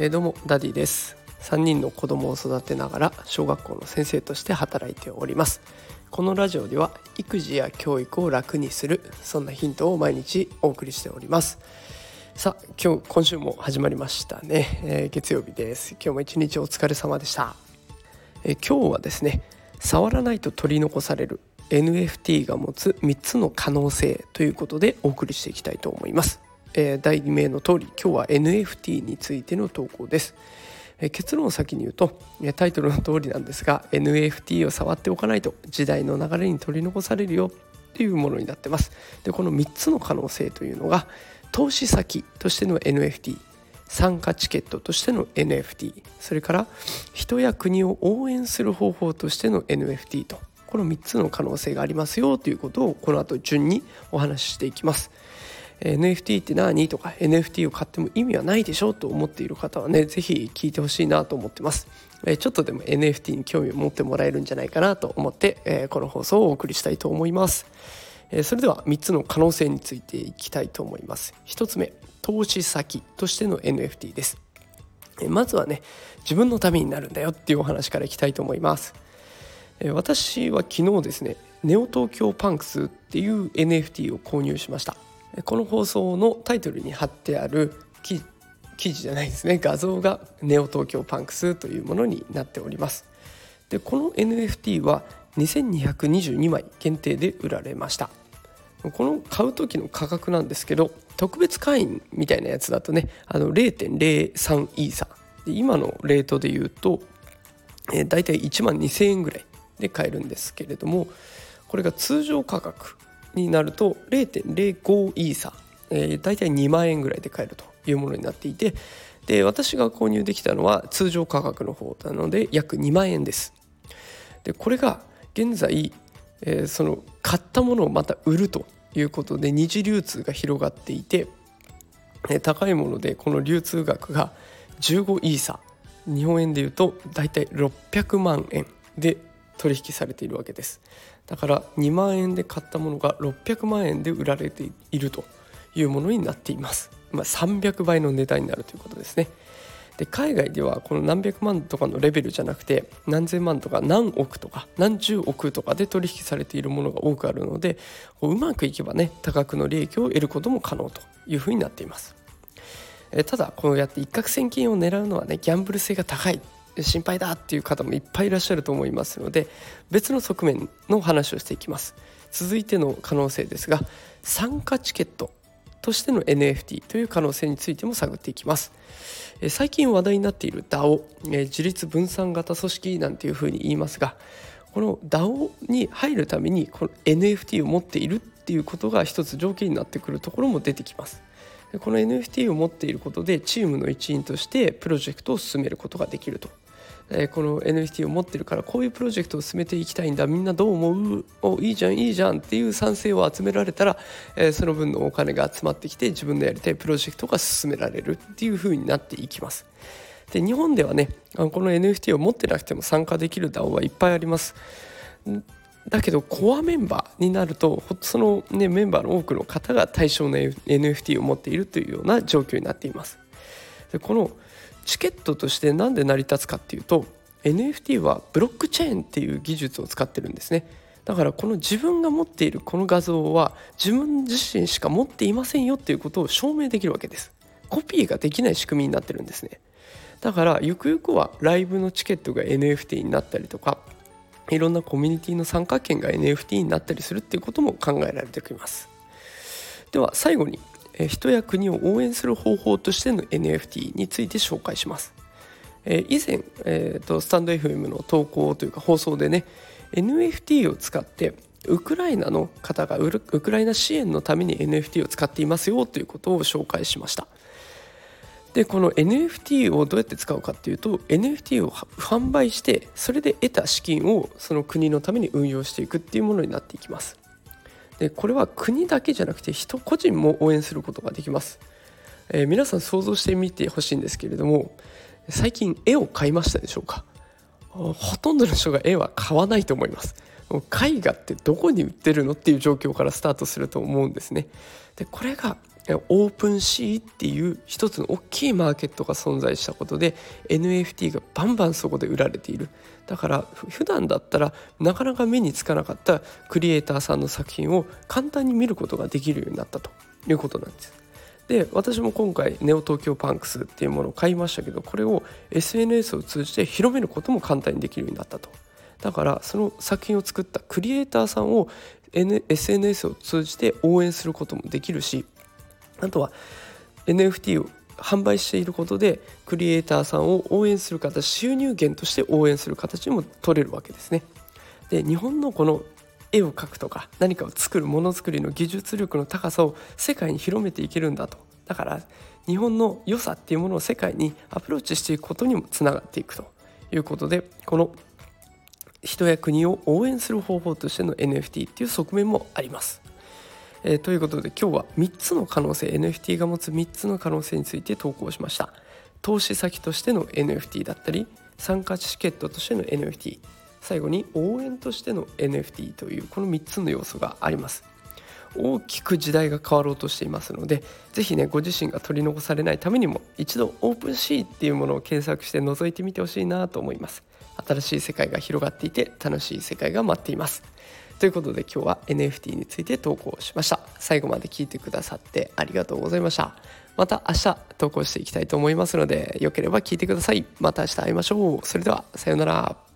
えどうもダディです。3人の子供を育てながら小学校の先生として働いております。このラジオでは育児や教育を楽にするそんなヒントを毎日お送りしております。さあ今日今週も始まりましたね、えー、月曜日です。今日も一日お疲れ様でした、えー、今日はですね触らないと取り残される NFT が持つ3つの可能性ということでお送りしていきたいと思いますえー、題名の通り今日は NFT についての投稿です。結論を先に言うとタイトルの通りなんですが NFT を触っておかないと時代の流れに取り残されるよっていうものになってます。でこの3つの可能性というのが投資先としての NFT 参加チケットとしての NFT それから人や国を応援する方法としての NFT とこの3つの可能性がありますよということをこの後順にお話ししていきます。NFT って何とか NFT を買っても意味はないでしょと思っている方はね是非聞いてほしいなと思ってます。ちょっとでも NFT に興味を持ってもらえるんじゃないかなと思ってこの放送をお送りしたいと思います。それでは3つの可能性についていきたいと思います。1つ目投資先としての NFT です。まずはね自分のためになるんだよっていうお話からいきたいと思います。私は昨日ですねネオ東京パンクスっていう NFT を購入しました。この放送のタイトルに貼ってある記事じゃないですね画像がネオ東京パンクスというものになっております。でこの NFT は2222枚限定で売られました。この買う時の価格なんですけど特別会員みたいなやつだとねあの0.03イーサ今のレートで言うと、えー、大体1万2000円ぐらいで買えるんですけれどもこれが通常価格になると0.05イーサ、ー、大体2万円ぐらいで買えるというものになっていてで私が購入できたのは通常価格の方なので約2万円です。でこれが現在、その買ったものをまた売るということで二次流通が広がっていて、高いものでこの流通額が15イーサ日本円でいうと大体600万円で取引されているわけです。だから2万円で買ったものが600万円で売られているというものになっています、まあ、300倍の値段になるということですね。で海外ではこの何百万とかのレベルじゃなくて何千万とか何億とか何十億とかで取引されているものが多くあるのでうまくいけばね多額の利益を得ることも可能というふうになっています。ただこうやって一攫千金を狙うのはねギャンブル性が高い。心配だっていう方もいっぱいいらっしゃると思いますので別の側面の話をしていきます。続いての可能性ですが参加チケットとしての NFT という可能性についても探っていきます。最近話題になっている DAO 自立分散型組織なんていうふうに言いますがこの DAO に入るためにこの NFT を持っているっていうことが一つ条件になってくるところも出てきます。この NFT を持っていることでチームの一員としてプロジェクトを進めることができると、この NFT を持ってるからこういうプロジェクトを進めていきたいんだみんなどう思う？おいいじゃんいいじゃんっていう賛成を集められたら、え、その分のお金が集まってきて自分のやりたいプロジェクトが進められるっていう風になっていきます。で日本ではねこの NFT を持ってなくても参加できる DAO はいっぱいあります。だけどコアメンバーになるとその、ね、メンバーの多くの方が対象の NFT を持っているというような状況になっています。でこのチケットとして何で成り立つかっていうと NFT はブロックチェーンっていう技術を使ってるんですね。だからこの自分が持っているこの画像は自分自身しか持っていませんよっていうことを証明できるわけです。コピーができない仕組みになってるんですね。だからゆくゆくはライブのチケットが NFT になったりとかいろんなコミュニティの参加権が NFT になったりするっていうことも考えられてきますでは最後に人や国を応援する方法としての NFT について紹介します。以前、えーと、スタンド FM の投稿というか放送でね NFT を使ってウクライナの方がウクライナ支援のために NFT を使っていますよということを紹介しました。でこの NFT をどうやって使うかっていうと NFT を販売してそれで得た資金をその国のために運用していくっていうものになっていきます。でこれは国だけじゃなくて人個人も応援することができます、えー、皆さん想像してみてほしいんですけれども最近絵を買いましたでしょうか？ほとんどの人が絵は買わないと思います絵画ってどこに売ってるのっていう状況からスタートすると思うんですね。でこれがオープンシーっていう一つの大きいマーケットが存在したことで NFT がバンバンそこで売られている。だから普段だったらなかなか目につかなかったクリエイターさんの作品を簡単に見ることができるようになったと。いうことなんです。で私も今回ネオ東京パンクスっていうものを買いましたけどこれを SNS を通じて広めることも簡単にできるようになったと。だからその作品を作ったクリエイターさんを、SNS を通じて応援することもできるしあとは NFT を販売していることでクリエイターさんを応援する形収入源として応援する形にも取れるわけですね。で日本のこの絵を描くとか何かを作るものづくりの技術力の高さを世界に広めていけるんだとだから日本の良さっていうものを世界にアプローチしていくことにもつながっていくということでこの人や国を応援する方法としての NFT っていう側面もあります。えー、ということで今日は3つの可能性 NFT が持つ3つの可能性について投稿しました。投資先としての NFT だったり参加チケットとしての NFT 最後に応援としての NFT というこの3つの要素があります。大きく時代が変わろうとしていますので是非ねご自身が取り残されないためにも一度オープンシーっていうものを検索して覗いてみてほしいなと思います。新しい世界が広がっていて楽しい世界が待っています。ということで今日は NFT について投稿しました。最後まで聞いてくださってありがとうございました。また明日投稿していきたいと思いますのでよければ聞いてください。また明日会いましょう。それではさようなら。